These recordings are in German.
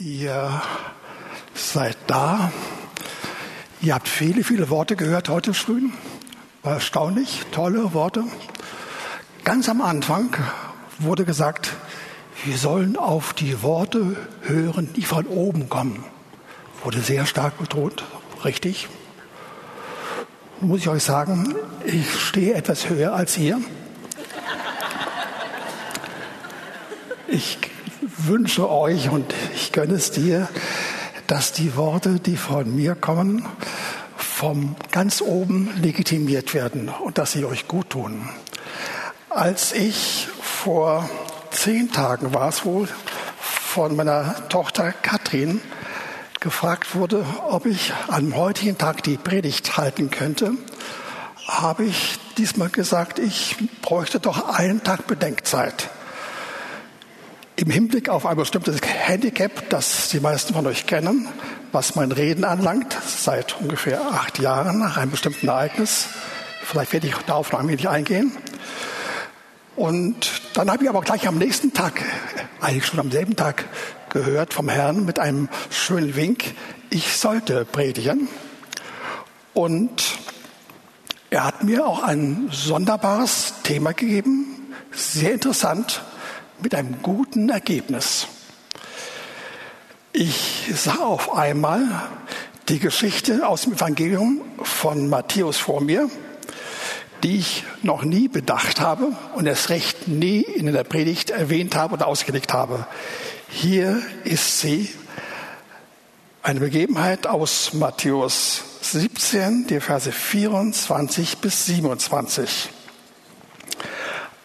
Ihr seid da. Ihr habt viele, viele Worte gehört heute früh. War erstaunlich, tolle Worte. Ganz am Anfang wurde gesagt, wir sollen auf die Worte hören, die von oben kommen. Wurde sehr stark betont, richtig. Muss ich euch sagen, ich stehe etwas höher als ihr. Ich wünsche euch und ich gönne es dir, dass die Worte, die von mir kommen, vom ganz oben legitimiert werden und dass sie euch gut tun. Als ich vor zehn Tagen war es wohl von meiner Tochter Katrin gefragt wurde, ob ich am heutigen Tag die Predigt halten könnte, habe ich diesmal gesagt, ich bräuchte doch einen Tag Bedenkzeit im Hinblick auf ein bestimmtes Handicap, das die meisten von euch kennen, was mein Reden anlangt, seit ungefähr acht Jahren nach einem bestimmten Ereignis. Vielleicht werde ich darauf noch ein wenig eingehen. Und dann habe ich aber gleich am nächsten Tag, eigentlich schon am selben Tag, gehört vom Herrn mit einem schönen Wink, ich sollte predigen. Und er hat mir auch ein sonderbares Thema gegeben, sehr interessant, mit einem guten Ergebnis. Ich sah auf einmal die Geschichte aus dem Evangelium von Matthäus vor mir, die ich noch nie bedacht habe und erst recht nie in der Predigt erwähnt habe oder ausgelegt habe. Hier ist sie, eine Begebenheit aus Matthäus 17, die Verse 24 bis 27.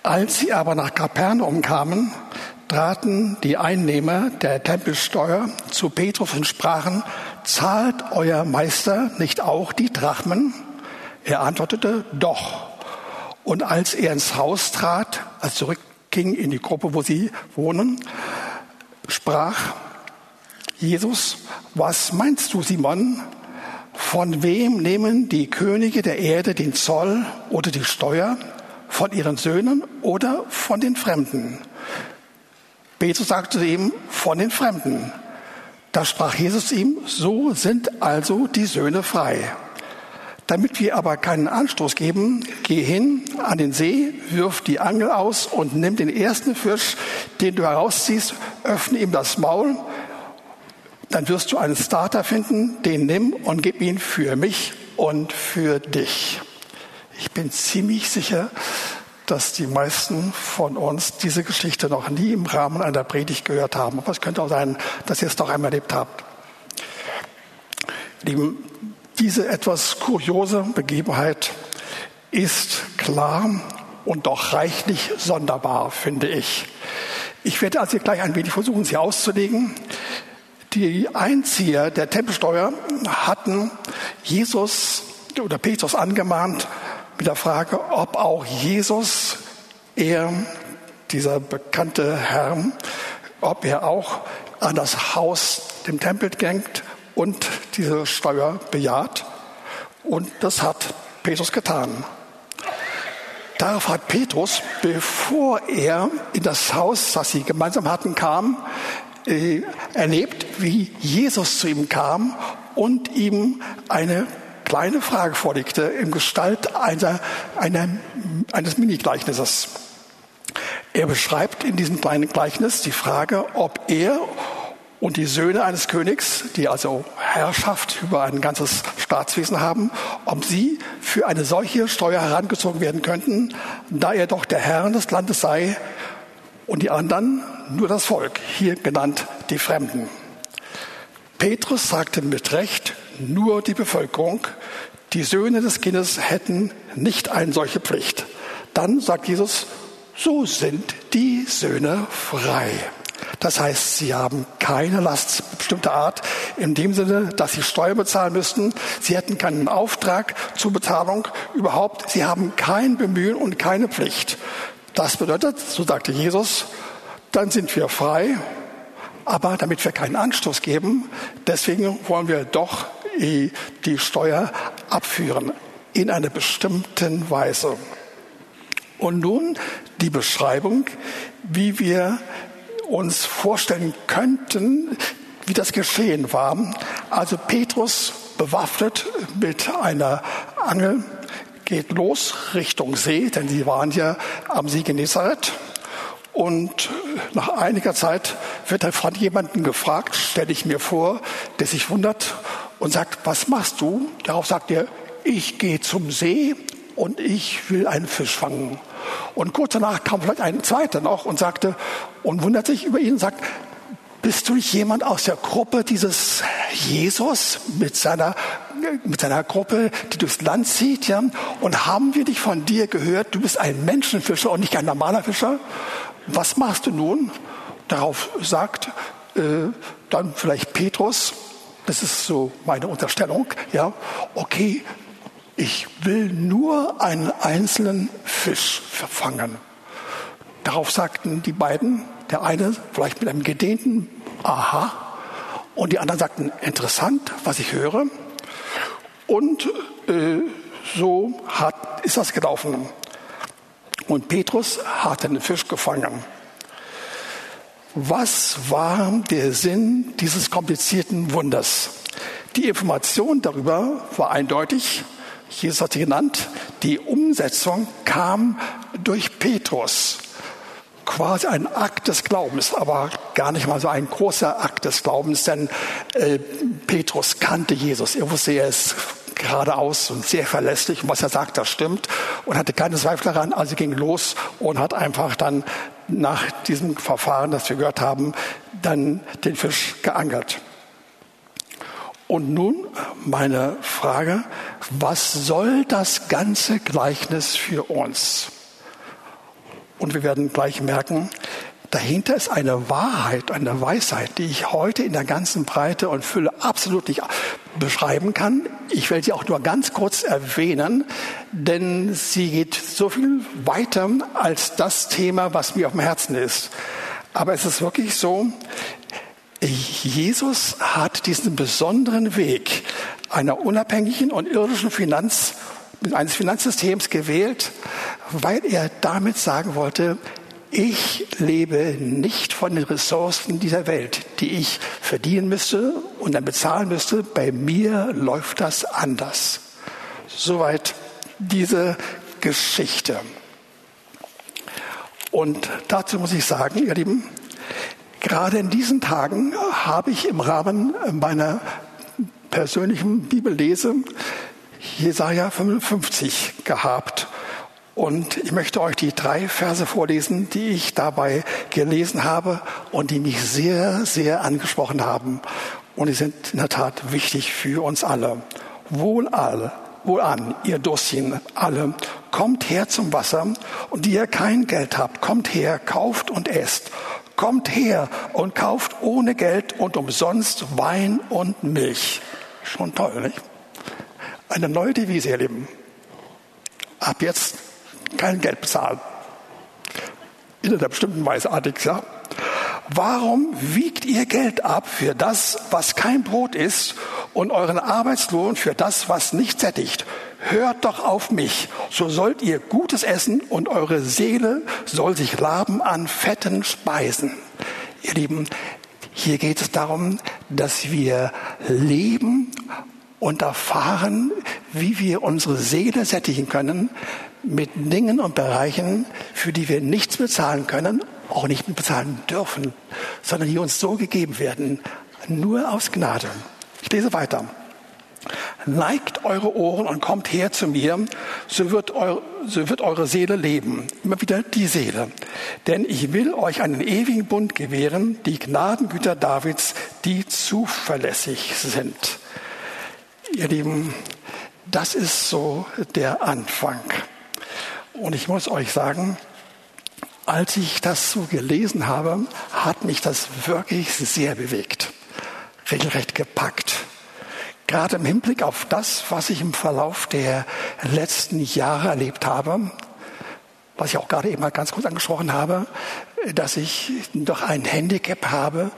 Als sie aber nach Kapernaum kamen, traten die Einnehmer der Tempelsteuer zu Petrus und sprachen, zahlt euer Meister nicht auch die Drachmen? Er antwortete, doch. Und als er ins Haus trat, als zurückging in die Gruppe, wo sie wohnen, sprach Jesus, was meinst du, Simon? Von wem nehmen die Könige der Erde den Zoll oder die Steuer? Von ihren Söhnen oder von den Fremden? Petrus sagte ihm, von den Fremden. Da sprach Jesus ihm, so sind also die Söhne frei. Damit wir aber keinen Anstoß geben, geh hin an den See, wirf die Angel aus und nimm den ersten Fisch, den du herausziehst, öffne ihm das Maul, dann wirst du einen Starter finden, den nimm und gib ihn für mich und für dich. Ich bin ziemlich sicher, dass die meisten von uns diese Geschichte noch nie im Rahmen einer Predigt gehört haben. Aber es könnte auch sein, dass ihr es doch einmal erlebt habt. Lieben, diese etwas kuriose Begebenheit ist klar und doch reichlich sonderbar, finde ich. Ich werde also gleich ein wenig versuchen, sie auszulegen. Die Einzieher der Tempelsteuer hatten Jesus oder Petrus angemahnt, mit der Frage, ob auch Jesus, er, dieser bekannte Herr, ob er auch an das Haus, dem Tempel denkt und diese Steuer bejaht. Und das hat Petrus getan. Darauf hat Petrus, bevor er in das Haus, das sie gemeinsam hatten, kam, äh, erlebt, wie Jesus zu ihm kam und ihm eine kleine Frage vorlegte in Gestalt einer, einer, eines Mini-Gleichnisses. Er beschreibt in diesem kleinen Gleichnis die Frage, ob er und die Söhne eines Königs, die also Herrschaft über ein ganzes Staatswesen haben, ob sie für eine solche Steuer herangezogen werden könnten, da er doch der Herr des Landes sei und die anderen nur das Volk, hier genannt die Fremden. Petrus sagte mit Recht, nur die Bevölkerung. Die Söhne des Kindes hätten nicht eine solche Pflicht. Dann sagt Jesus, so sind die Söhne frei. Das heißt, sie haben keine Last bestimmter Art, in dem Sinne, dass sie Steuer bezahlen müssten. Sie hätten keinen Auftrag zur Bezahlung überhaupt. Sie haben kein Bemühen und keine Pflicht. Das bedeutet, so sagte Jesus, dann sind wir frei, aber damit wir keinen Anstoß geben, deswegen wollen wir doch die Steuer abführen in einer bestimmten Weise. Und nun die Beschreibung, wie wir uns vorstellen könnten, wie das geschehen war. Also Petrus bewaffnet mit einer Angel geht los Richtung See, denn sie waren ja am See Genezareth. Und nach einiger Zeit wird er von jemandem gefragt, stelle ich mir vor, der sich wundert und sagt, was machst du? Darauf sagt er, ich gehe zum See und ich will einen Fisch fangen. Und kurz danach kam vielleicht ein zweiter noch und sagte und wundert sich über ihn und sagt, bist du nicht jemand aus der Gruppe dieses Jesus mit seiner, mit seiner Gruppe, die durchs Land zieht? Ja? Und haben wir dich von dir gehört, du bist ein Menschenfischer und nicht ein normaler Fischer? Was machst du nun? Darauf sagt äh, dann vielleicht Petrus, das ist so meine Unterstellung, ja, okay, ich will nur einen einzelnen Fisch verfangen. Darauf sagten die beiden, der eine vielleicht mit einem gedehnten Aha und die anderen sagten interessant, was ich höre. Und äh, so hat, ist das gelaufen. Und Petrus hat einen Fisch gefangen. Was war der Sinn dieses komplizierten Wunders? Die Information darüber war eindeutig. Jesus hat sie genannt. Die Umsetzung kam durch Petrus quasi ein Akt des Glaubens, aber gar nicht mal so ein großer Akt des Glaubens, denn äh, Petrus kannte Jesus. Er wusste, er ist geradeaus und sehr verlässlich und was er sagt, das stimmt und hatte keine Zweifel daran. Also ging los und hat einfach dann nach diesem Verfahren, das wir gehört haben, dann den Fisch geangelt. Und nun meine Frage, was soll das ganze Gleichnis für uns? Und wir werden gleich merken, dahinter ist eine Wahrheit, eine Weisheit, die ich heute in der ganzen Breite und Fülle absolut nicht beschreiben kann. Ich will sie auch nur ganz kurz erwähnen, denn sie geht so viel weiter als das Thema, was mir auf dem Herzen ist. Aber es ist wirklich so, Jesus hat diesen besonderen Weg einer unabhängigen und irdischen Finanz eines Finanzsystems gewählt, weil er damit sagen wollte, ich lebe nicht von den Ressourcen dieser Welt, die ich verdienen müsste und dann bezahlen müsste. Bei mir läuft das anders. Soweit diese Geschichte. Und dazu muss ich sagen, ihr Lieben, gerade in diesen Tagen habe ich im Rahmen meiner persönlichen Bibellese Jesaja 55 gehabt. Und ich möchte euch die drei Verse vorlesen, die ich dabei gelesen habe und die mich sehr, sehr angesprochen haben. Und die sind in der Tat wichtig für uns alle. Wohl alle, wohl an, ihr Dossien, alle, kommt her zum Wasser und die ihr kein Geld habt, kommt her, kauft und esst. Kommt her und kauft ohne Geld und umsonst Wein und Milch. Schon toll, nicht? Eine neue Devise, ihr Lieben. Ab jetzt kein Geld bezahlen. In einer bestimmten Weise artig, ja. Warum wiegt ihr Geld ab für das, was kein Brot ist und euren Arbeitslohn für das, was nicht sättigt? Hört doch auf mich, so sollt ihr Gutes essen und eure Seele soll sich laben an fetten Speisen. Ihr Lieben, hier geht es darum, dass wir leben und erfahren, wie wir unsere Seele sättigen können mit Dingen und Bereichen, für die wir nichts bezahlen können, auch nicht bezahlen dürfen, sondern die uns so gegeben werden, nur aus Gnade. Ich lese weiter. Neigt eure Ohren und kommt her zu mir, so wird, eure, so wird eure Seele leben. Immer wieder die Seele. Denn ich will euch einen ewigen Bund gewähren, die Gnadengüter Davids, die zuverlässig sind. Ihr Lieben, das ist so der Anfang. Und ich muss euch sagen, als ich das so gelesen habe, hat mich das wirklich sehr bewegt, regelrecht gepackt. Gerade im Hinblick auf das, was ich im Verlauf der letzten Jahre erlebt habe, was ich auch gerade eben mal ganz kurz angesprochen habe, dass ich doch ein Handicap habe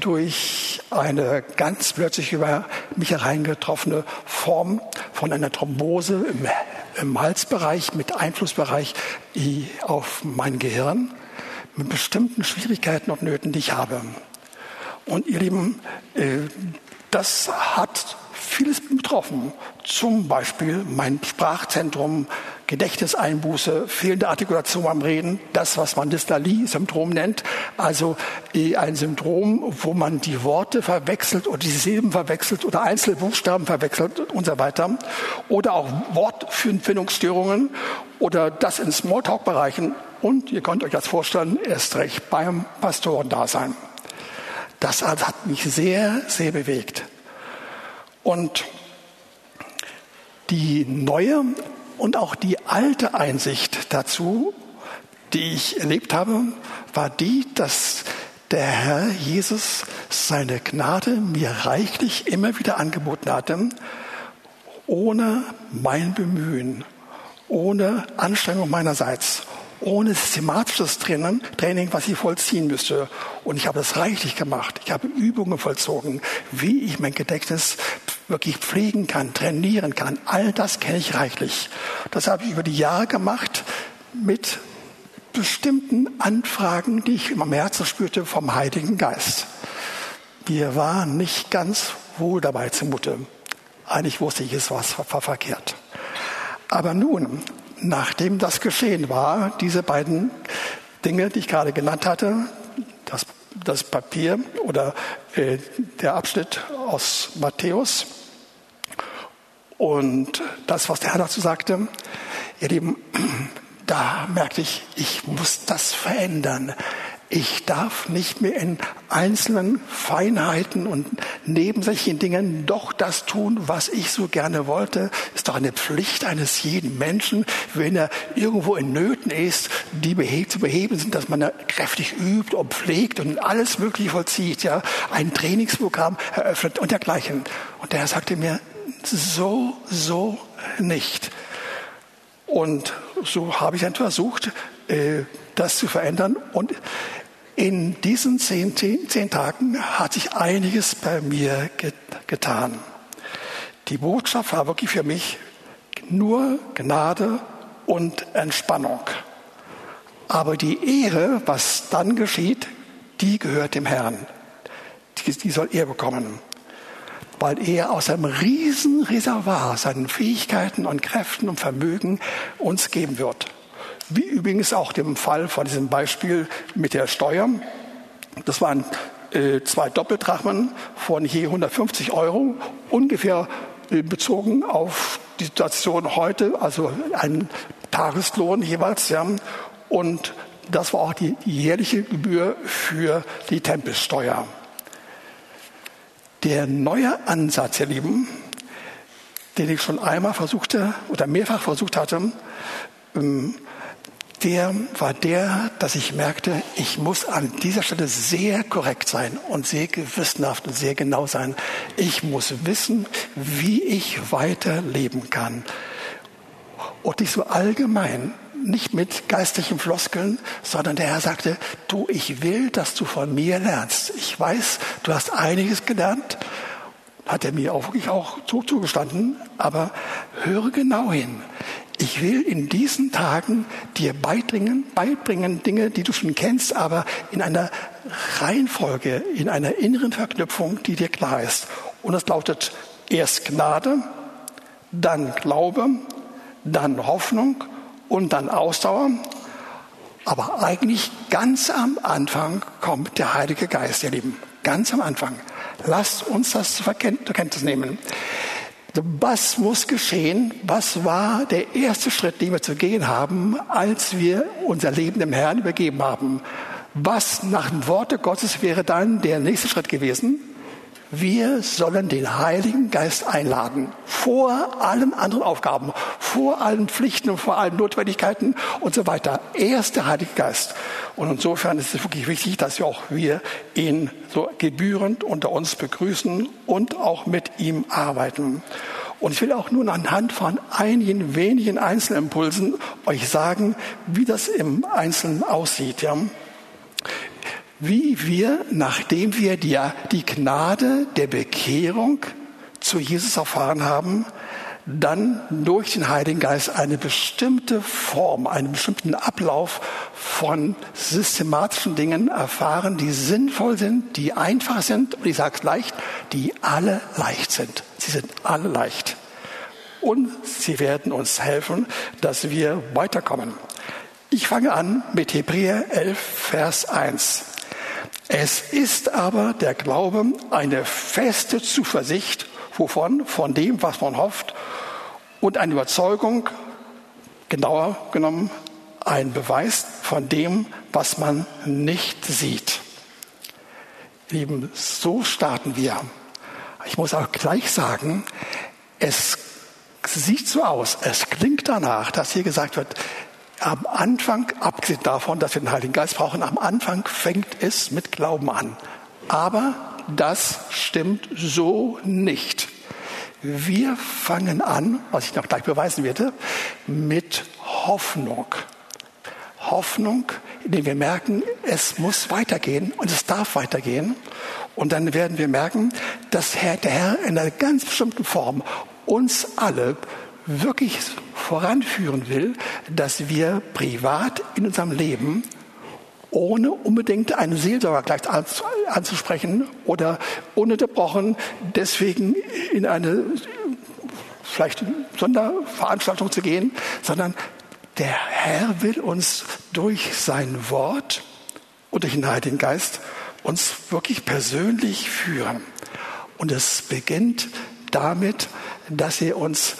durch eine ganz plötzlich über mich hereingetroffene Form von einer Thrombose im, im Halsbereich mit Einflussbereich auf mein Gehirn mit bestimmten Schwierigkeiten und Nöten, die ich habe. Und ihr Lieben, äh, das hat vieles betroffen. Zum Beispiel mein Sprachzentrum, Gedächtniseinbuße, fehlende Artikulation beim Reden, das, was man Dyslalie-Syndrom nennt, also äh, ein Syndrom, wo man die Worte verwechselt oder die Silben verwechselt oder Einzelbuchstaben verwechselt und so weiter. Oder auch Wortfindungsstörungen oder das in Smalltalk-Bereichen. Und ihr könnt euch das vorstellen, erst recht beim Pastorendasein. Das hat mich sehr, sehr bewegt. Und die neue und auch die alte Einsicht dazu, die ich erlebt habe, war die, dass der Herr Jesus seine Gnade mir reichlich immer wieder angeboten hatte, ohne mein Bemühen, ohne Anstrengung meinerseits, ohne systematisches Training, was ich vollziehen müsste. Und ich habe es reichlich gemacht. Ich habe Übungen vollzogen, wie ich mein Gedächtnis wirklich pflegen kann, trainieren kann. All das kenne ich reichlich. Das habe ich über die Jahre gemacht mit bestimmten Anfragen, die ich in meinem Herzen spürte vom Heiligen Geist. Mir war nicht ganz wohl dabei zumute. Eigentlich wusste ich, es war verkehrt. Aber nun, nachdem das geschehen war, diese beiden Dinge, die ich gerade genannt hatte, das, Papier oder äh, der Abschnitt aus Matthäus und das, was der Herr dazu sagte, ihr Lieben, da merkte ich, ich muss das verändern. Ich darf nicht mehr in einzelnen Feinheiten und nebensächlichen Dingen doch das tun, was ich so gerne wollte. Ist doch eine Pflicht eines jeden Menschen, wenn er irgendwo in Nöten ist, die zu beheben sind, dass man da kräftig übt und pflegt und alles Mögliche vollzieht, ja, ein Trainingsprogramm eröffnet und dergleichen. Und der Herr sagte mir, so, so nicht. Und so habe ich dann versucht, äh, das zu verändern. Und in diesen zehn, zehn, zehn Tagen hat sich einiges bei mir getan. Die Botschaft war wirklich für mich nur Gnade und Entspannung. Aber die Ehre, was dann geschieht, die gehört dem Herrn. Die, die soll er bekommen. Weil er aus einem riesen Reservoir seinen Fähigkeiten und Kräften und Vermögen uns geben wird. Wie übrigens auch dem Fall von diesem Beispiel mit der Steuer. Das waren äh, zwei Doppeldrachmen von je 150 Euro, ungefähr äh, bezogen auf die Situation heute, also ein Tageslohn jeweils. Ja. Und das war auch die jährliche Gebühr für die Tempelsteuer. Der neue Ansatz, ihr Lieben, den ich schon einmal versuchte oder mehrfach versucht hatte, ähm, der war der, dass ich merkte, ich muss an dieser Stelle sehr korrekt sein und sehr gewissenhaft und sehr genau sein. Ich muss wissen, wie ich weiterleben kann. Und nicht so allgemein, nicht mit geistlichen Floskeln, sondern der Herr sagte, du, ich will, dass du von mir lernst. Ich weiß, du hast einiges gelernt, hat er mir auch wirklich auch zugestanden, aber höre genau hin. Ich will in diesen Tagen dir beibringen, beibringen Dinge, die du schon kennst, aber in einer Reihenfolge, in einer inneren Verknüpfung, die dir klar ist. Und das lautet erst Gnade, dann Glaube, dann Hoffnung und dann Ausdauer. Aber eigentlich ganz am Anfang kommt der Heilige Geist, ihr Lieben. Ganz am Anfang. Lasst uns das zur Kenntnis nehmen. Was muss geschehen? Was war der erste Schritt, den wir zu gehen haben, als wir unser Leben dem Herrn übergeben haben? Was nach dem Worte Gottes wäre dann der nächste Schritt gewesen? Wir sollen den Heiligen Geist einladen. Vor allen anderen Aufgaben, vor allen Pflichten und vor allen Notwendigkeiten und so weiter. Er ist der Heilige Geist. Und insofern ist es wirklich wichtig, dass wir auch wir ihn so gebührend unter uns begrüßen und auch mit ihm arbeiten. Und ich will auch nun anhand von einigen wenigen Einzelimpulsen euch sagen, wie das im Einzelnen aussieht. Ja? Wie wir, nachdem wir die, die Gnade der Bekehrung zu Jesus erfahren haben, dann durch den Heiligen Geist eine bestimmte Form, einen bestimmten Ablauf von systematischen Dingen erfahren, die sinnvoll sind, die einfach sind und ich sage es leicht, die alle leicht sind. Sie sind alle leicht. Und sie werden uns helfen, dass wir weiterkommen. Ich fange an mit Hebräer 11, Vers 1. Es ist aber der Glaube eine feste Zuversicht, wovon? Von dem, was man hofft und eine Überzeugung, genauer genommen, ein Beweis von dem, was man nicht sieht. Lieben, so starten wir. Ich muss auch gleich sagen, es sieht so aus, es klingt danach, dass hier gesagt wird, am Anfang, abgesehen davon, dass wir den Heiligen Geist brauchen, am Anfang fängt es mit Glauben an. Aber das stimmt so nicht. Wir fangen an, was ich noch gleich beweisen werde, mit Hoffnung. Hoffnung, indem wir merken, es muss weitergehen und es darf weitergehen. Und dann werden wir merken, dass der Herr in einer ganz bestimmten Form uns alle wirklich voranführen will, dass wir privat in unserem Leben ohne unbedingt einen Seelsorger gleich anzusprechen oder ununterbrochen deswegen in eine vielleicht Sonderveranstaltung zu gehen, sondern der Herr will uns durch sein Wort und durch den Heiligen Geist uns wirklich persönlich führen. Und es beginnt damit, dass er uns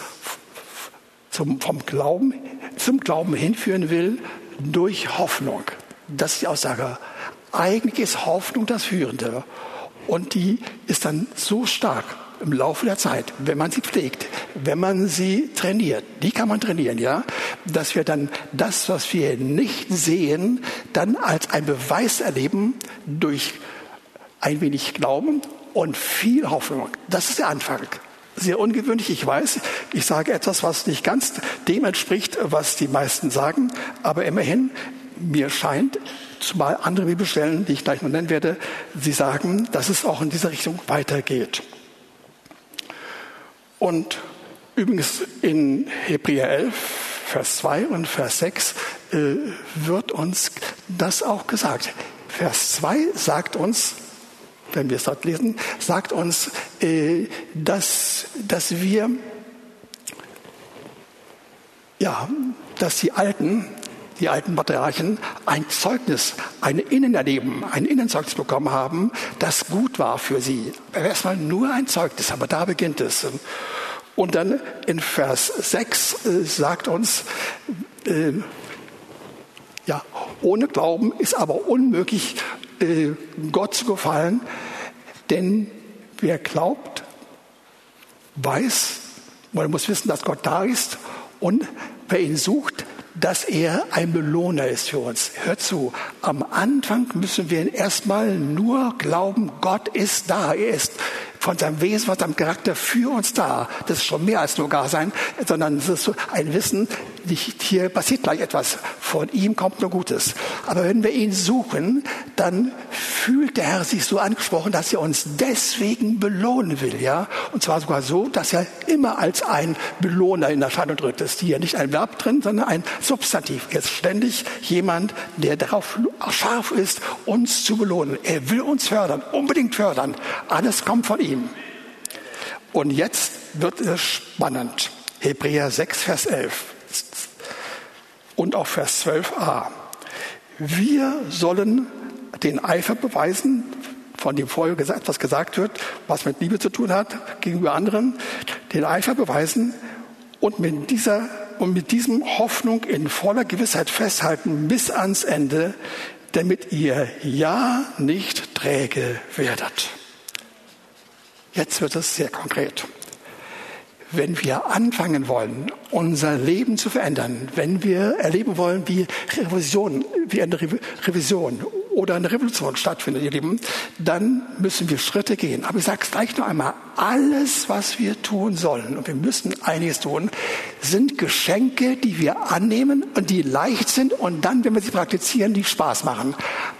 zum, vom Glauben, zum Glauben hinführen will durch Hoffnung. Das ist die Aussage. Eigentlich ist Hoffnung das Führende. Und die ist dann so stark im Laufe der Zeit, wenn man sie pflegt, wenn man sie trainiert, die kann man trainieren, ja, dass wir dann das, was wir nicht sehen, dann als ein Beweis erleben durch ein wenig Glauben und viel Hoffnung. Das ist der Anfang. Sehr ungewöhnlich, ich weiß. Ich sage etwas, was nicht ganz dem entspricht, was die meisten sagen, aber immerhin mir scheint, zumal andere Bibelstellen, die ich gleich noch nennen werde, sie sagen, dass es auch in dieser Richtung weitergeht. Und übrigens in Hebräer 11, Vers 2 und Vers 6 äh, wird uns das auch gesagt. Vers 2 sagt uns, wenn wir es dort lesen, sagt uns, äh, dass, dass wir, ja, dass die Alten die alten Patriarchen ein Zeugnis, ein Innenerleben, ein Innenzeugnis bekommen haben, das gut war für sie. Erstmal nur ein Zeugnis, aber da beginnt es. Und dann in Vers 6 äh, sagt uns, äh, ja, ohne Glauben ist aber unmöglich, äh, Gott zu gefallen, denn wer glaubt, weiß, oder muss wissen, dass Gott da ist und wer ihn sucht, dass er ein Belohner ist für uns. Hört zu, am Anfang müssen wir erstmal nur glauben, Gott ist da. Er ist von seinem Wesen, von seinem Charakter für uns da. Das ist schon mehr als nur gar sein, sondern es ist ein Wissen, hier passiert gleich etwas. Von ihm kommt nur Gutes. Aber wenn wir ihn suchen, dann fühlt der Herr sich so angesprochen, dass er uns deswegen belohnen will, ja. Und zwar sogar so, dass er immer als ein Belohner in Erscheinung tritt. Das ist hier nicht ein Verb drin, sondern ein Substantiv. Er ist ständig jemand, der darauf scharf ist, uns zu belohnen. Er will uns fördern, unbedingt fördern. Alles kommt von ihm. Und jetzt wird es spannend. Hebräer 6, Vers 11 und auch Vers 12a. Wir sollen den Eifer beweisen, von dem vorher etwas gesagt wird, was mit Liebe zu tun hat gegenüber anderen, den Eifer beweisen und mit dieser und mit diesem Hoffnung in voller Gewissheit festhalten bis ans Ende, damit ihr ja nicht träge werdet. Jetzt wird es sehr konkret. Wenn wir anfangen wollen, unser Leben zu verändern, wenn wir erleben wollen, wie Revision, wie eine Revision oder eine Revolution stattfindet, ihr Lieben, dann müssen wir Schritte gehen. Aber ich sage es gleich noch einmal, alles, was wir tun sollen, und wir müssen einiges tun, sind Geschenke, die wir annehmen und die leicht sind und dann, wenn wir sie praktizieren, die Spaß machen.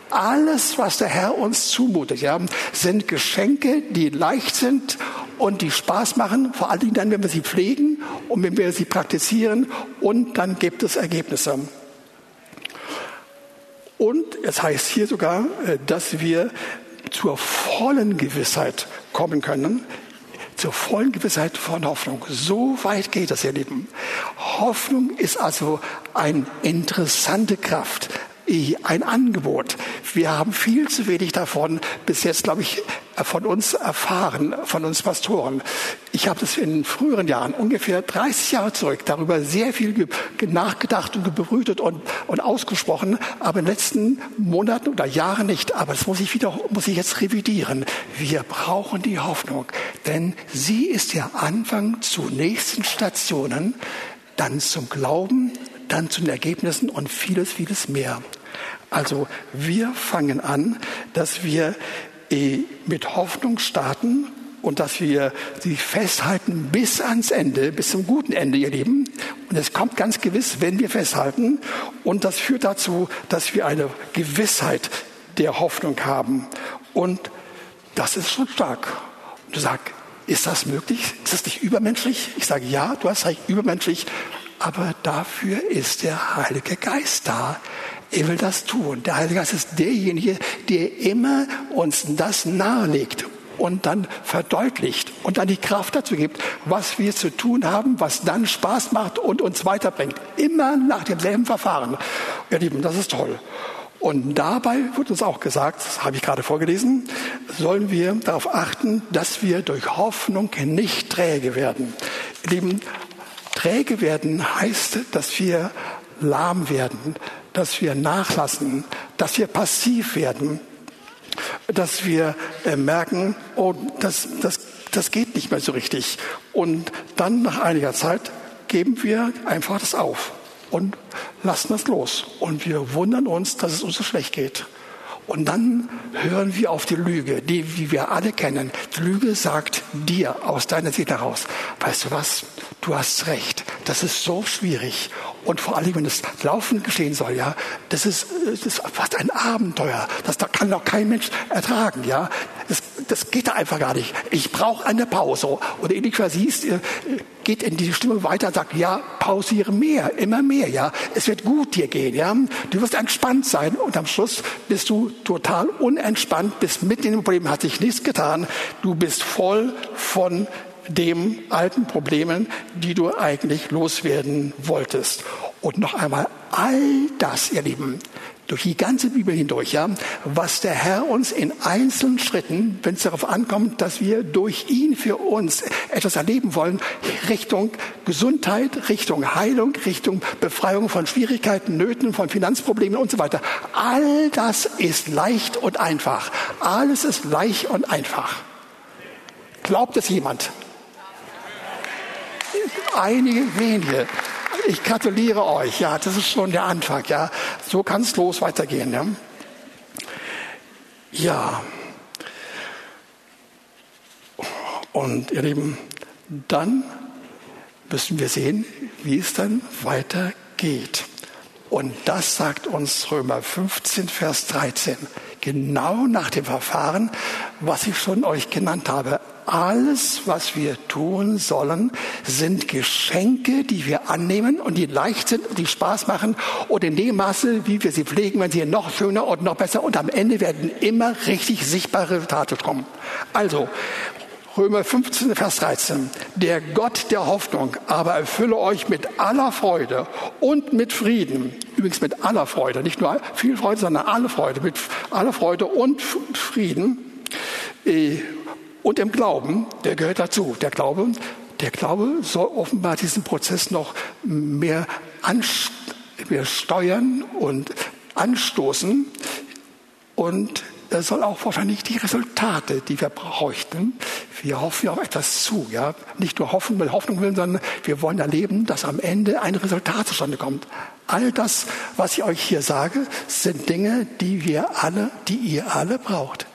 Alles, was der Herr uns zumutet, ja, sind Geschenke, die leicht sind und die Spaß machen, vor allen Dingen dann, wenn wir sie pflegen und wenn wir sie praktizieren und dann gibt es Ergebnisse. Und es heißt hier sogar, äh, dass wir zur vollen Gewissheit kommen können, zur vollen Gewissheit von Hoffnung. So weit geht es, ihr Lieben. Hoffnung ist also eine interessante Kraft, ein Angebot. Wir haben viel zu wenig davon bis jetzt, glaube ich, von uns erfahren, von uns Pastoren. Ich habe das in früheren Jahren, ungefähr 30 Jahre zurück, darüber sehr viel nachgedacht und gebrütet und, und ausgesprochen, aber in den letzten Monaten oder Jahren nicht. Aber das muss ich wieder, muss ich jetzt revidieren. Wir brauchen die Hoffnung, denn sie ist der Anfang zu nächsten Stationen, dann zum Glauben, dann zu den Ergebnissen und vieles, vieles mehr. Also wir fangen an, dass wir äh, mit Hoffnung starten und dass wir sie festhalten bis ans Ende, bis zum guten Ende, ihr Lieben. Und es kommt ganz gewiss, wenn wir festhalten. Und das führt dazu, dass wir eine Gewissheit der Hoffnung haben. Und das ist schon stark. Und du sagst, ist das möglich? Ist das nicht übermenschlich? Ich sage, ja, du hast recht, übermenschlich. Aber dafür ist der Heilige Geist da. Er will das tun. Der Heilige Geist ist derjenige, der immer uns das nahelegt und dann verdeutlicht und dann die Kraft dazu gibt, was wir zu tun haben, was dann Spaß macht und uns weiterbringt. Immer nach demselben Verfahren. Ihr Lieben, das ist toll. Und dabei wird uns auch gesagt, das habe ich gerade vorgelesen, sollen wir darauf achten, dass wir durch Hoffnung nicht träge werden. Ihr Lieben, träge werden heißt, dass wir lahm werden, dass wir nachlassen, dass wir passiv werden, dass wir äh, merken, oh, das, das, das geht nicht mehr so richtig. Und dann nach einiger Zeit geben wir einfach das auf und lassen das los. Und wir wundern uns, dass es uns so schlecht geht. Und dann hören wir auf die Lüge, die, die wir alle kennen. Die Lüge sagt dir aus deiner Seele heraus, weißt du was, du hast recht, das ist so schwierig. Und vor allem, wenn es laufend geschehen soll, ja, das ist, das ist fast ein Abenteuer. Das kann doch kein Mensch ertragen, ja. Das, geht da einfach gar nicht. Ich brauche eine Pause. Und ähnlich siehst, geht in die Stimme weiter und sagt, ja, pausiere mehr, immer mehr, ja. Es wird gut dir gehen, ja. Du wirst entspannt sein und am Schluss bist du total unentspannt, bist mitten dem Problem, hat sich nichts getan. Du bist voll von dem alten Problemen, die du eigentlich loswerden wolltest. Und noch einmal, all das, ihr Lieben, durch die ganze Bibel hindurch, ja, was der Herr uns in einzelnen Schritten, wenn es darauf ankommt, dass wir durch ihn für uns etwas erleben wollen, Richtung Gesundheit, Richtung Heilung, Richtung Befreiung von Schwierigkeiten, Nöten, von Finanzproblemen und so weiter. All das ist leicht und einfach. Alles ist leicht und einfach. Glaubt es jemand? Einige wenige ich gratuliere euch. Ja, das ist schon der Anfang. Ja, so kann es los weitergehen. Ja. ja. Und ihr Lieben, dann müssen wir sehen, wie es dann weitergeht. Und das sagt uns Römer 15, Vers 13. Genau nach dem Verfahren, was ich schon euch genannt habe alles, was wir tun sollen, sind Geschenke, die wir annehmen und die leicht sind die Spaß machen und in dem Maße, wie wir sie pflegen, werden sie noch schöner und noch besser und am Ende werden immer richtig sichtbare Resultate kommen. Also, Römer 15, Vers 13. Der Gott der Hoffnung aber erfülle euch mit aller Freude und mit Frieden. Übrigens mit aller Freude, nicht nur viel Freude, sondern alle Freude, mit aller Freude und Frieden äh, und im Glauben, der gehört dazu. Der Glaube, der Glaube soll offenbar diesen Prozess noch mehr, mehr steuern und anstoßen. Und er soll auch wahrscheinlich die Resultate, die wir bräuchten, wir hoffen ja auf etwas zu, ja. Nicht nur hoffen, weil Hoffnung will, sondern wir wollen erleben, dass am Ende ein Resultat zustande kommt. All das, was ich euch hier sage, sind Dinge, die wir alle, die ihr alle braucht.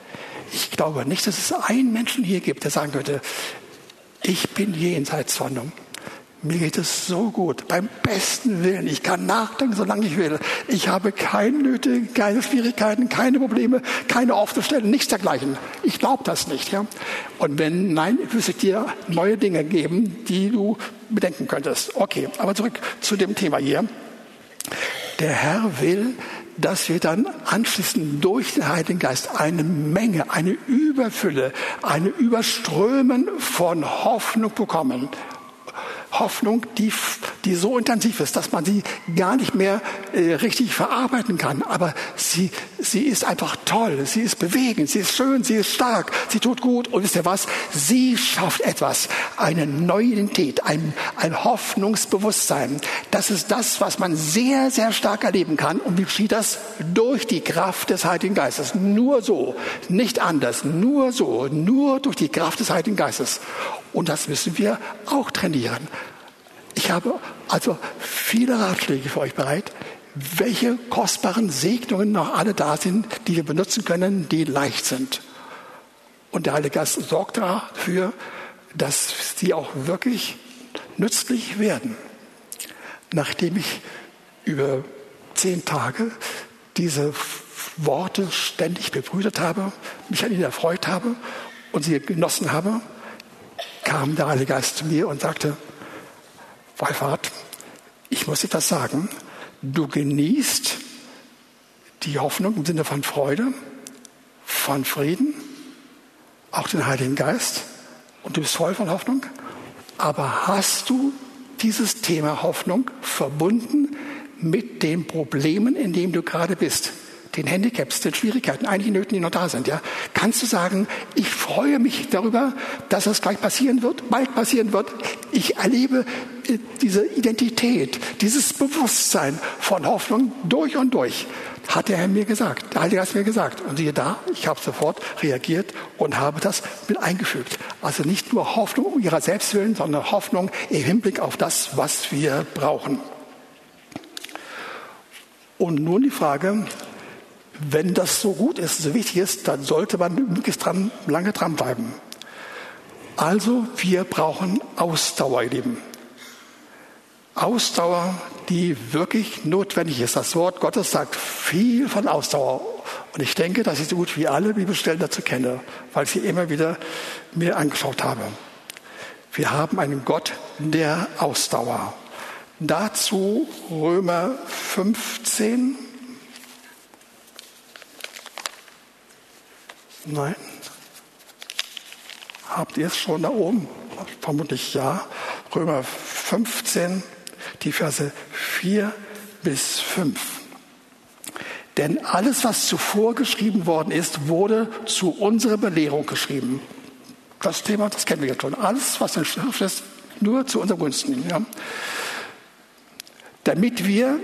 Ich glaube nicht, dass es einen Menschen hier gibt, der sagen könnte, ich bin jenseits von Mir geht es so gut, beim besten Willen. Ich kann nachdenken, solange ich will. Ich habe keine Nöte, keine Schwierigkeiten, keine Probleme, keine offene Stellen, nichts dergleichen. Ich glaube das nicht. Ja? Und wenn nein, müsste ich dir neue Dinge geben, die du bedenken könntest. Okay, aber zurück zu dem Thema hier. Der Herr will, dass wir dann anschließend durch den Heiligen Geist eine Menge, eine Überfülle, eine Überströmen von Hoffnung bekommen. Hoffnung, die, die so intensiv ist, dass man sie gar nicht mehr äh, richtig verarbeiten kann. Aber sie, sie ist einfach toll, sie ist bewegend, sie ist schön, sie ist stark, sie tut gut. Und wisst ihr was? Sie schafft etwas, eine neue Identität, ein, ein Hoffnungsbewusstsein. Das ist das, was man sehr, sehr stark erleben kann. Und wie geschieht das? Durch die Kraft des Heiligen Geistes. Nur so, nicht anders, nur so, nur durch die Kraft des Heiligen Geistes. Und das müssen wir auch trainieren. Ich habe also viele Ratschläge für euch bereit, welche kostbaren Segnungen noch alle da sind, die wir benutzen können, die leicht sind. Und der Heilige Geist sorgt dafür, dass sie auch wirklich nützlich werden. Nachdem ich über zehn Tage diese Worte ständig bebrütet habe, mich an ihnen erfreut habe und sie genossen habe, kam der Heilige Geist zu mir und sagte, Wolfhard, ich muss etwas sagen. Du genießt die Hoffnung im Sinne von Freude, von Frieden, auch den Heiligen Geist und du bist voll von Hoffnung. Aber hast du dieses Thema Hoffnung verbunden mit den Problemen, in denen du gerade bist? Den Handicaps, den Schwierigkeiten, einigen Nöten, die noch da sind, ja, kannst du sagen, ich freue mich darüber, dass das gleich passieren wird, bald passieren wird. Ich erlebe äh, diese Identität, dieses Bewusstsein von Hoffnung durch und durch, hat der Herr mir gesagt, der Heilige Geist mir gesagt. Und siehe da, ich habe sofort reagiert und habe das mit eingefügt. Also nicht nur Hoffnung um ihrer selbst willen, sondern Hoffnung im Hinblick auf das, was wir brauchen. Und nun die Frage, wenn das so gut ist, so wichtig ist, dann sollte man möglichst dran, lange dranbleiben. Also wir brauchen Ausdauer, ihr Lieben. Ausdauer, die wirklich notwendig ist. Das Wort Gottes sagt viel von Ausdauer. Und ich denke, dass ich so gut wie alle Bibelstellen dazu kenne, weil ich sie immer wieder mir angeschaut habe. Wir haben einen Gott der Ausdauer. Dazu Römer 15, Nein. Habt ihr es schon da oben? Vermutlich ja. Römer 15, die Verse 4 bis 5. Denn alles, was zuvor geschrieben worden ist, wurde zu unserer Belehrung geschrieben. Das Thema, das kennen wir jetzt schon. Alles, was in Schrift ist, nur zu unserem Gunsten. Ja. Damit wir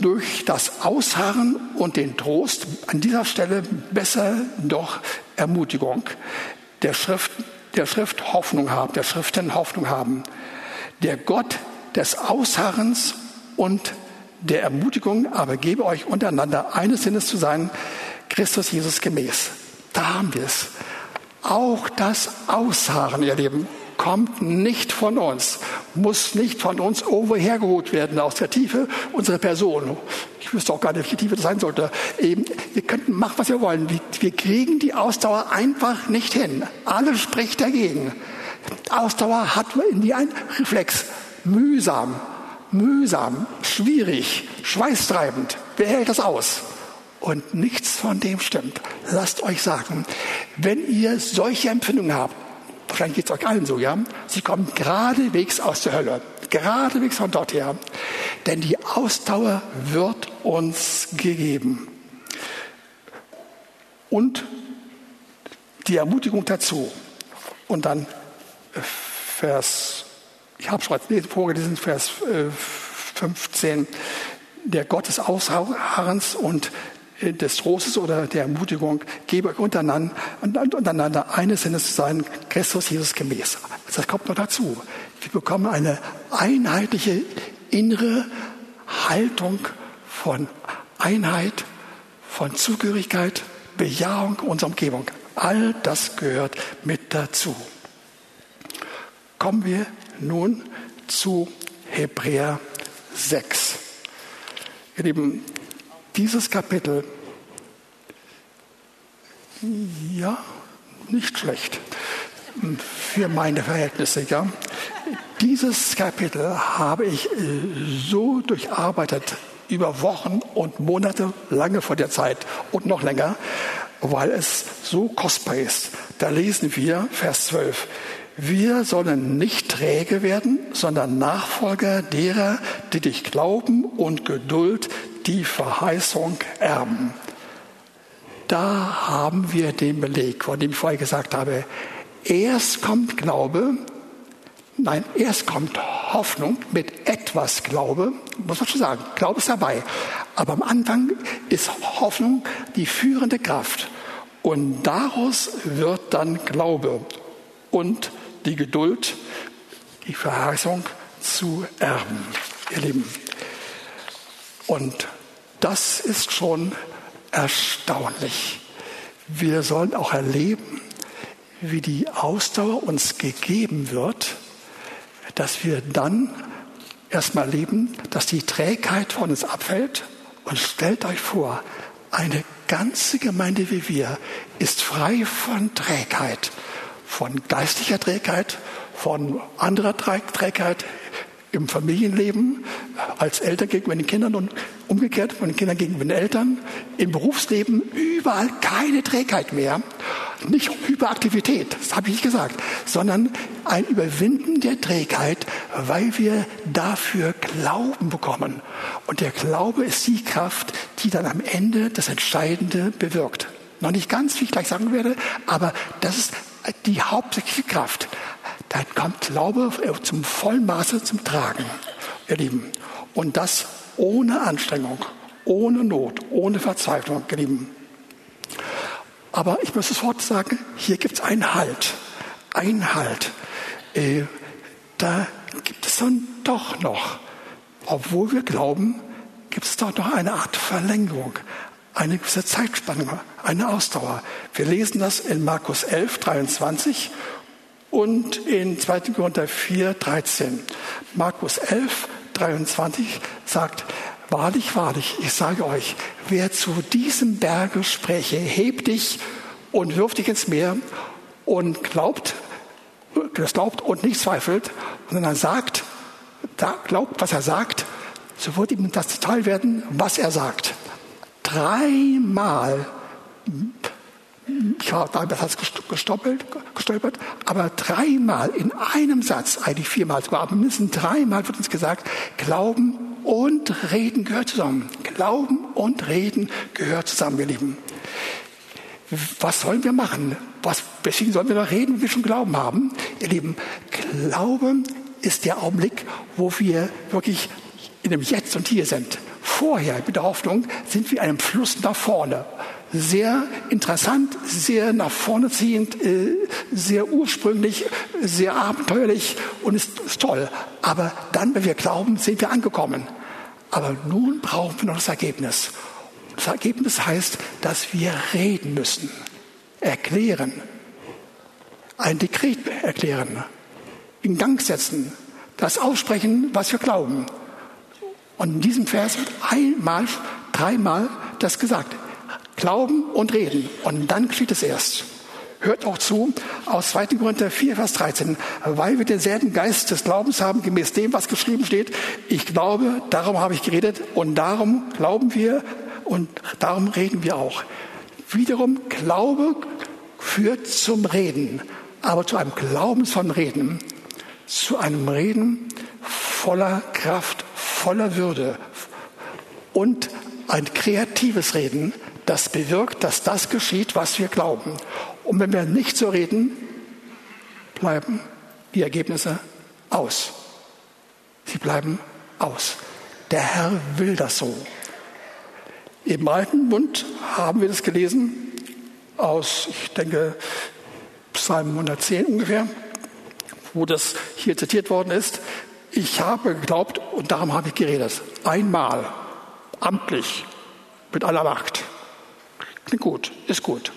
durch das Ausharren und den Trost, an dieser Stelle besser doch Ermutigung, der Schrift, der Schrift Hoffnung haben, der Schriften Hoffnung haben. Der Gott des Ausharrens und der Ermutigung aber gebe euch untereinander eines Sinnes zu sein, Christus Jesus gemäß. Da haben wir es. Auch das Ausharren, ihr Lieben, kommt nicht von uns, muss nicht von uns irgendwo hergeholt werden aus der Tiefe unserer Person. Ich wüsste auch gar nicht, wie Tiefe das sein sollte. Eben, wir könnten machen, was wir wollen. Wir, kriegen die Ausdauer einfach nicht hin. Alles spricht dagegen. Ausdauer hat in die einen Reflex. Mühsam, mühsam, schwierig, schweißtreibend. Wer hält das aus? Und nichts von dem stimmt. Lasst euch sagen, wenn ihr solche Empfindungen habt, wahrscheinlich geht es euch allen so, ja, sie kommen geradewegs aus der Hölle, geradewegs von dort her. Denn die Ausdauer wird uns gegeben. Und die Ermutigung dazu. Und dann äh, Vers, ich habe schon vorgelesen, Vers 15, äh, der Gott des Ausharrens und des Trostes oder der Ermutigung, gebe untereinander, untereinander eines Sinnes zu sein, Christus Jesus gemäß. Das kommt noch dazu. Wir bekommen eine einheitliche innere Haltung von Einheit, von Zugehörigkeit, Bejahung unserer Umgebung. All das gehört mit dazu. Kommen wir nun zu Hebräer 6. Ihr Lieben, dieses Kapitel, ja, nicht schlecht für meine Verhältnisse, ja. Dieses Kapitel habe ich äh, so durcharbeitet über Wochen und Monate, lange vor der Zeit und noch länger, weil es so kostbar ist. Da lesen wir Vers 12. Wir sollen nicht träge werden, sondern Nachfolger derer, die dich glauben und Geduld die Verheißung erben. Da haben wir den Beleg, von dem ich vorher gesagt habe. Erst kommt Glaube, nein, erst kommt Hoffnung mit etwas Glaube, muss man schon sagen. Glaube ist dabei. Aber am Anfang ist Hoffnung die führende Kraft. Und daraus wird dann Glaube und die Geduld, die Verheißung zu erben, ihr Lieben. Und das ist schon erstaunlich. Wir sollen auch erleben, wie die Ausdauer uns gegeben wird, dass wir dann erstmal leben, dass die Trägheit von uns abfällt. Und stellt euch vor, eine ganze Gemeinde wie wir ist frei von Trägheit von geistlicher Trägheit, von anderer Trägheit im Familienleben, als Eltern gegenüber den Kindern und umgekehrt von den Kindern gegenüber den Eltern, im Berufsleben überall keine Trägheit mehr. Nicht Hyperaktivität, das habe ich nicht gesagt, sondern ein Überwinden der Trägheit, weil wir dafür Glauben bekommen. Und der Glaube ist die Kraft, die dann am Ende das Entscheidende bewirkt. Noch nicht ganz, wie ich gleich sagen werde, aber das ist die hauptsächliche Kraft. Dann kommt Glaube zum vollen Maße zum Tragen, ihr Lieben. Und das ohne Anstrengung, ohne Not, ohne Verzweiflung, ihr Lieben. Aber ich muss sofort sagen, hier gibt es einen Halt. Einen Halt. Äh, da gibt es dann doch noch, obwohl wir glauben, gibt es doch noch eine Art Verlängerung, eine gewisse Zeitspanne, eine Ausdauer. Wir lesen das in Markus 11, 23 und in 2. Korinther 4, 13. Markus 11, 23 sagt, Wahrlich, wahrlich, ich sage euch, wer zu diesem Berge spreche, heb dich und wirf dich ins Meer und glaubt, das glaubt und nicht zweifelt, sondern sagt, da glaubt, was er sagt, so wird ihm das Teil werden, was er sagt dreimal, ich war damals gestolpert, gestolpert, aber dreimal in einem Satz, eigentlich viermal sogar, aber mindestens dreimal wird uns gesagt, Glauben und Reden gehört zusammen. Glauben und Reden gehört zusammen, ihr Lieben. Was sollen wir machen? Was, weswegen sollen wir noch reden, wenn wir schon Glauben haben? Ihr Lieben, Glauben ist der Augenblick, wo wir wirklich in dem Jetzt und Hier sind vorher mit der Hoffnung sind wir einem Fluss nach vorne. Sehr interessant, sehr nach vorne ziehend, äh, sehr ursprünglich, sehr abenteuerlich und ist, ist toll. Aber dann, wenn wir glauben, sind wir angekommen. Aber nun brauchen wir noch das Ergebnis. Das Ergebnis heißt, dass wir reden müssen, erklären, ein Dekret erklären, in Gang setzen, das aussprechen, was wir glauben. Und in diesem Vers wird einmal, dreimal das gesagt. Glauben und reden. Und dann geschieht es erst. Hört auch zu aus 2. Korinther 4, Vers 13. Weil wir denselben Geist des Glaubens haben, gemäß dem, was geschrieben steht. Ich glaube, darum habe ich geredet und darum glauben wir und darum reden wir auch. Wiederum, Glaube führt zum Reden, aber zu einem glaubensvollen Reden, zu einem Reden voller Kraft, voller Würde und ein kreatives Reden, das bewirkt, dass das geschieht, was wir glauben. Und wenn wir nicht so reden, bleiben die Ergebnisse aus. Sie bleiben aus. Der Herr will das so. Im Alten Bund haben wir das gelesen aus, ich denke, Psalm 110 ungefähr, wo das hier zitiert worden ist. Ich habe geglaubt und darum habe ich geredet. Einmal, amtlich, mit aller Macht. Klingt gut, ist gut.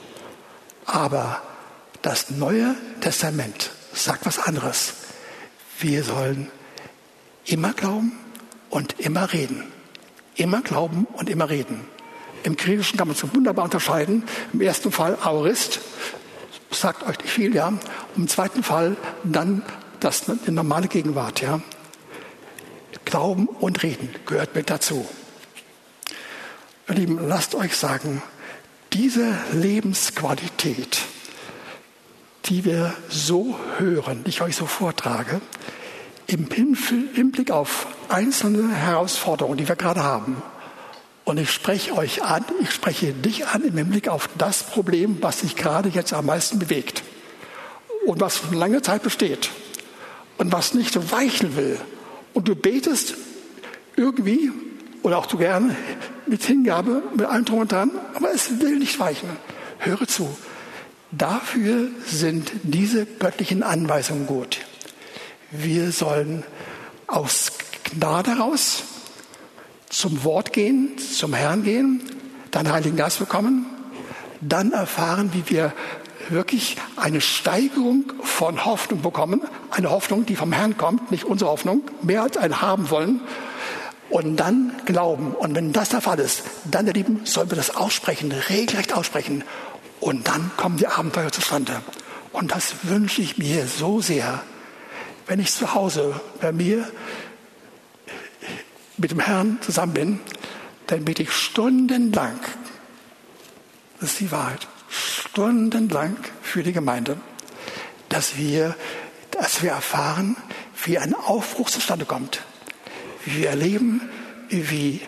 Aber das Neue Testament sagt was anderes. Wir sollen Immer glauben und immer reden. Immer glauben und immer reden. Im Griechischen kann man es wunderbar unterscheiden. Im ersten Fall Aorist, sagt euch nicht viel, ja. Und im zweiten Fall dann das, die normale Gegenwart, ja. Glauben und Reden gehört mit dazu. Ihr Lieben, lasst euch sagen, diese Lebensqualität, die wir so hören, die ich euch so vortrage, im Hinblick auf einzelne Herausforderungen, die wir gerade haben. Und ich spreche euch an, ich spreche dich an im Hinblick auf das Problem, was sich gerade jetzt am meisten bewegt und was schon lange Zeit besteht und was nicht weichen will. Und du betest irgendwie oder auch du gerne mit Hingabe, mit allem drum und dran, aber es will nicht weichen. Höre zu. Dafür sind diese göttlichen Anweisungen gut. Wir sollen aus Gnade heraus zum Wort gehen, zum Herrn gehen, dann Heiligen Geist bekommen, dann erfahren, wie wir wirklich eine Steigerung von Hoffnung bekommen, eine Hoffnung, die vom Herrn kommt, nicht unsere Hoffnung, mehr als ein haben wollen, und dann glauben. Und wenn das der Fall ist, dann, ihr Lieben, sollen wir das aussprechen, regelrecht aussprechen. Und dann kommen die Abenteuer zustande. Und das wünsche ich mir so sehr, wenn ich zu Hause bei mir mit dem Herrn zusammen bin, dann bete ich stundenlang, das ist die Wahrheit, stundenlang für die Gemeinde, dass wir, dass wir erfahren, wie ein Aufbruch zustande kommt. Wir erleben, wie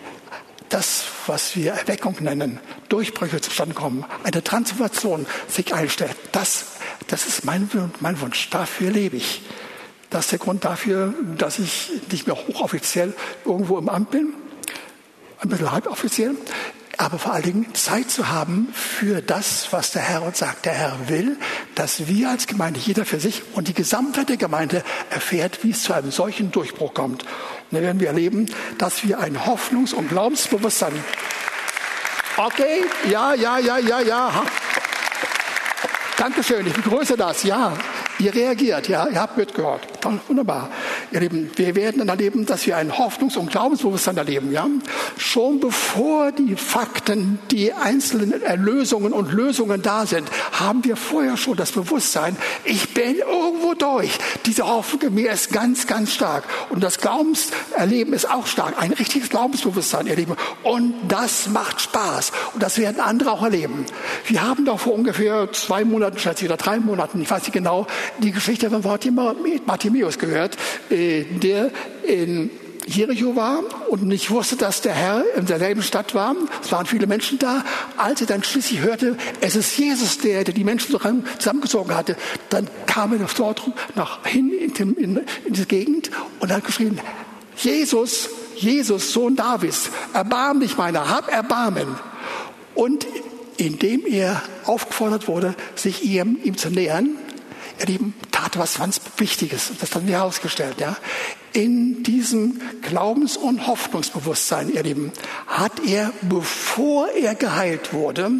das, was wir Erweckung nennen, Durchbrüche zustande kommen, eine Transformation sich einstellt. Das, das ist mein, mein Wunsch. Dafür lebe ich. Das ist der Grund dafür, dass ich nicht mehr hochoffiziell irgendwo im Amt bin, ein bisschen halboffiziell, aber vor allen Dingen Zeit zu haben für das, was der Herr uns sagt. Der Herr will, dass wir als Gemeinde, jeder für sich und die Gesamtheit der Gemeinde erfährt, wie es zu einem solchen Durchbruch kommt. Dann werden wir erleben, dass wir ein Hoffnungs- und Glaubensbewusstsein. Okay, ja, ja, ja, ja, ja. Dankeschön, ich begrüße das, ja. Ihr reagiert, ja, ihr habt mitgehört. Wunderbar. Ihr Lieben, wir werden dann erleben, dass wir ein Hoffnungs- und Glaubensbewusstsein erleben, ja. Schon bevor die Fakten, die einzelnen Erlösungen und Lösungen da sind, haben wir vorher schon das Bewusstsein, ich bin irgendwo durch. Diese Hoffnung in mir ist ganz, ganz stark. Und das Glaubenserleben ist auch stark. Ein richtiges Glaubensbewusstsein, ihr Lieben. Und das macht Spaß. Und das werden andere auch erleben. Wir haben doch vor ungefähr zwei Monaten, schätze ich, oder drei Monaten, ich weiß nicht genau, die Geschichte von Bartimäus gehört, äh, der in Jericho war und nicht wusste, dass der Herr in derselben Stadt war. Es waren viele Menschen da. Als er dann schließlich hörte, es ist Jesus, der, der die Menschen zusammengezogen hatte, dann kam er dort nach hin in, in, in diese Gegend und hat geschrien, Jesus, Jesus, Sohn Davids, erbarm dich meiner, hab Erbarmen. Und indem er aufgefordert wurde, sich ihm, ihm zu nähern, Ihr Lieben, tat was ganz Wichtiges. Das haben wir herausgestellt. Ja? In diesem Glaubens- und Hoffnungsbewusstsein, ihr Lieben, hat er, bevor er geheilt wurde,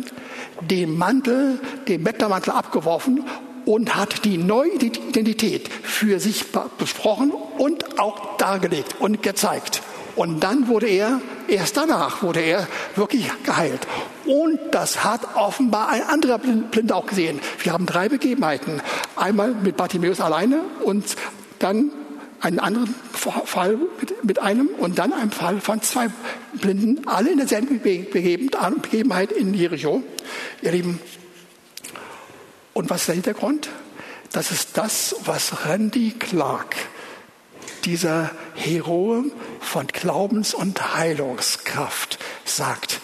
den Mantel, den Bettlermantel abgeworfen und hat die neue Identität für sich besprochen und auch dargelegt und gezeigt. Und dann wurde er, erst danach wurde er wirklich geheilt. Und das hat offenbar ein anderer Blinder auch gesehen. Wir haben drei Begebenheiten. Einmal mit Bartimäus alleine und dann einen anderen Fall mit, einem und dann einen Fall von zwei Blinden, alle in derselben Begebenheit in Jericho. Ihr Lieben, und was ist der Hintergrund? Das ist das, was Randy Clark dieser Hero von Glaubens- und Heilungskraft sagt.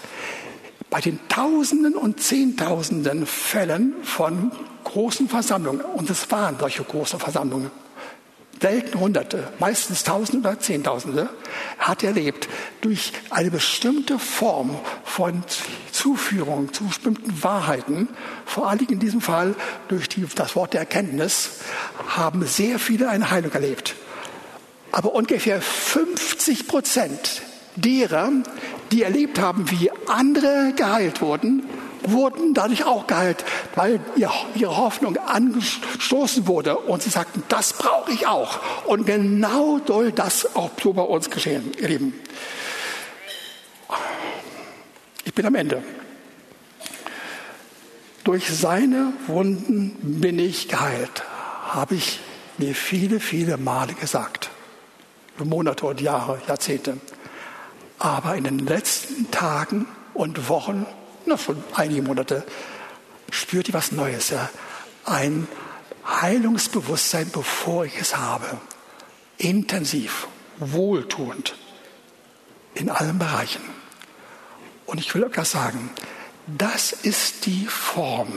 Bei den Tausenden und Zehntausenden Fällen von großen Versammlungen, und es waren solche große Versammlungen, selten Hunderte, meistens Tausende oder Zehntausende, hat er erlebt, durch eine bestimmte Form von Zuführung zu bestimmten Wahrheiten, vor allem in diesem Fall durch die, das Wort der Erkenntnis, haben sehr viele eine Heilung erlebt. Aber ungefähr 50 Prozent derer, die erlebt haben, wie andere geheilt wurden, wurden dadurch auch geheilt, weil ihre Hoffnung angestoßen wurde und sie sagten, das brauche ich auch. Und genau soll das auch so bei uns geschehen, ihr Lieben. Ich bin am Ende. Durch seine Wunden bin ich geheilt, habe ich mir viele, viele Male gesagt. Monate und Jahre, Jahrzehnte. Aber in den letzten Tagen und Wochen, na schon einige Monate, spürt ihr was Neues. Ja? Ein Heilungsbewusstsein, bevor ich es habe. Intensiv, wohltuend, in allen Bereichen. Und ich will euch das sagen, das ist die Form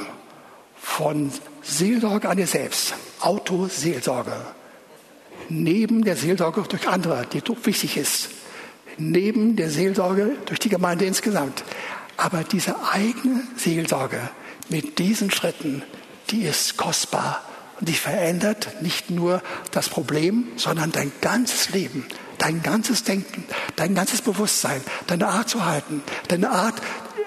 von Seelsorge an dir selbst, Autoseelsorge. Neben der Seelsorge durch andere, die wichtig ist. Neben der Seelsorge durch die Gemeinde insgesamt. Aber diese eigene Seelsorge mit diesen Schritten, die ist kostbar und die verändert nicht nur das Problem, sondern dein ganzes Leben, dein ganzes Denken, dein ganzes Bewusstsein, deine Art zu halten, deine Art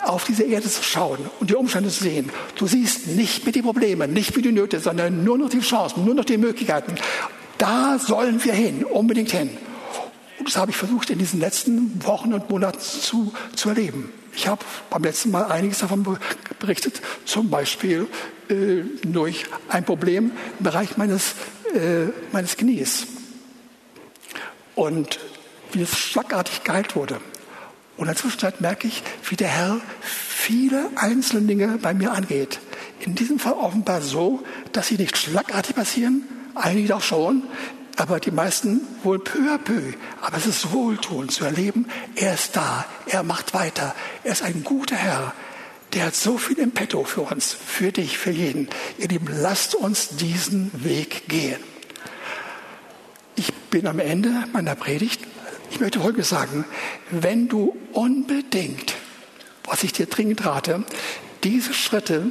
auf diese Erde zu schauen und die Umstände zu sehen. Du siehst nicht mit die Probleme, nicht mit die Nöte, sondern nur noch die Chancen, nur noch die Möglichkeiten. Da sollen wir hin, unbedingt hin. Und das habe ich versucht in diesen letzten Wochen und Monaten zu, zu erleben. Ich habe beim letzten Mal einiges davon berichtet, zum Beispiel äh, durch ein Problem im Bereich meines, äh, meines Knies. Und wie es schlagartig geheilt wurde. Und in der Zwischenzeit merke ich, wie der Herr viele einzelne Dinge bei mir angeht. In diesem Fall offenbar so, dass sie nicht schlagartig passieren, einige auch schon, aber die meisten wohl peu à peu. Aber es ist wohltun zu erleben, er ist da, er macht weiter, er ist ein guter Herr. Der hat so viel im Petto für uns, für dich, für jeden. Ihr Lieben, lasst uns diesen Weg gehen. Ich bin am Ende meiner Predigt ich möchte Folgendes sagen. Wenn du unbedingt, was ich dir dringend rate, diese Schritte,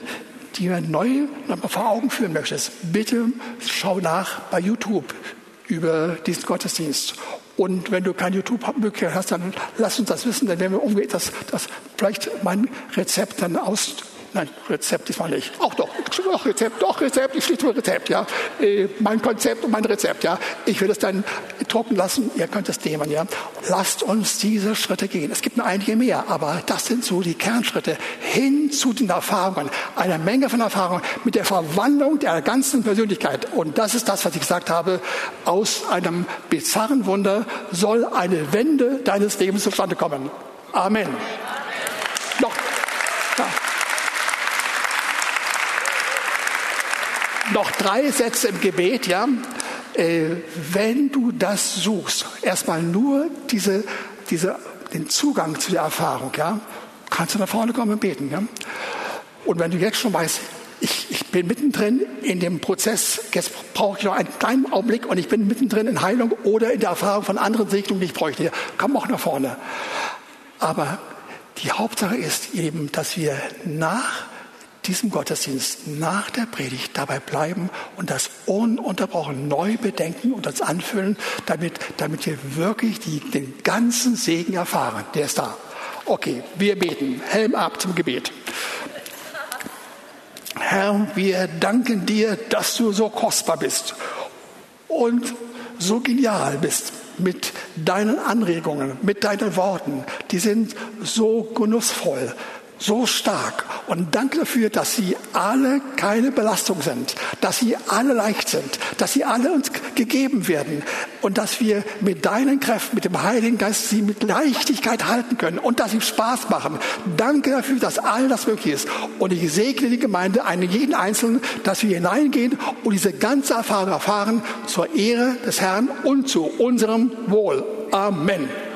du neu vor Augen führen möchtest, bitte schau nach bei YouTube über diesen Gottesdienst. Und wenn du kein YouTube-Möglichkeit hast, dann lass uns das wissen, dann werden wir umgehen, dass, dass vielleicht mein Rezept dann aus, Nein, Rezept ist mal nicht. Auch doch, doch Rezept, doch Rezept, ich schließe nur Rezept, ja. Äh, mein Konzept und mein Rezept, ja. Ich will es dann drucken lassen, ihr könnt es nehmen, ja. Lasst uns diese Schritte gehen. Es gibt noch einige mehr, aber das sind so die Kernschritte hin zu den Erfahrungen. Eine Menge von Erfahrungen mit der Verwandlung der ganzen Persönlichkeit. Und das ist das, was ich gesagt habe. Aus einem bizarren Wunder soll eine Wende deines Lebens zustande kommen. Amen. Noch. Ja. Noch drei Sätze im Gebet, ja. Äh, wenn du das suchst, erstmal nur diese, diese, den Zugang zu der Erfahrung, ja, kannst du nach vorne kommen und beten, ja. Und wenn du jetzt schon weißt, ich, ich bin mittendrin in dem Prozess, jetzt brauche ich noch einen kleinen Augenblick und ich bin mittendrin in Heilung oder in der Erfahrung von anderen Segnungen, die ich bräuchte, komm auch nach vorne. Aber die Hauptsache ist eben, dass wir nach diesem Gottesdienst nach der Predigt dabei bleiben und das ununterbrochen neu bedenken und uns anfüllen, damit, damit wir wirklich die, den ganzen Segen erfahren. Der ist da. Okay, wir beten. Helm ab zum Gebet. Herr, wir danken dir, dass du so kostbar bist und so genial bist mit deinen Anregungen, mit deinen Worten. Die sind so genussvoll so stark. Und danke dafür, dass sie alle keine Belastung sind, dass sie alle leicht sind, dass sie alle uns gegeben werden und dass wir mit deinen Kräften, mit dem Heiligen Geist sie mit Leichtigkeit halten können und dass sie Spaß machen. Danke dafür, dass all das möglich ist. Und ich segne die Gemeinde, einen jeden Einzelnen, dass wir hineingehen und diese ganze Erfahrung erfahren zur Ehre des Herrn und zu unserem Wohl. Amen.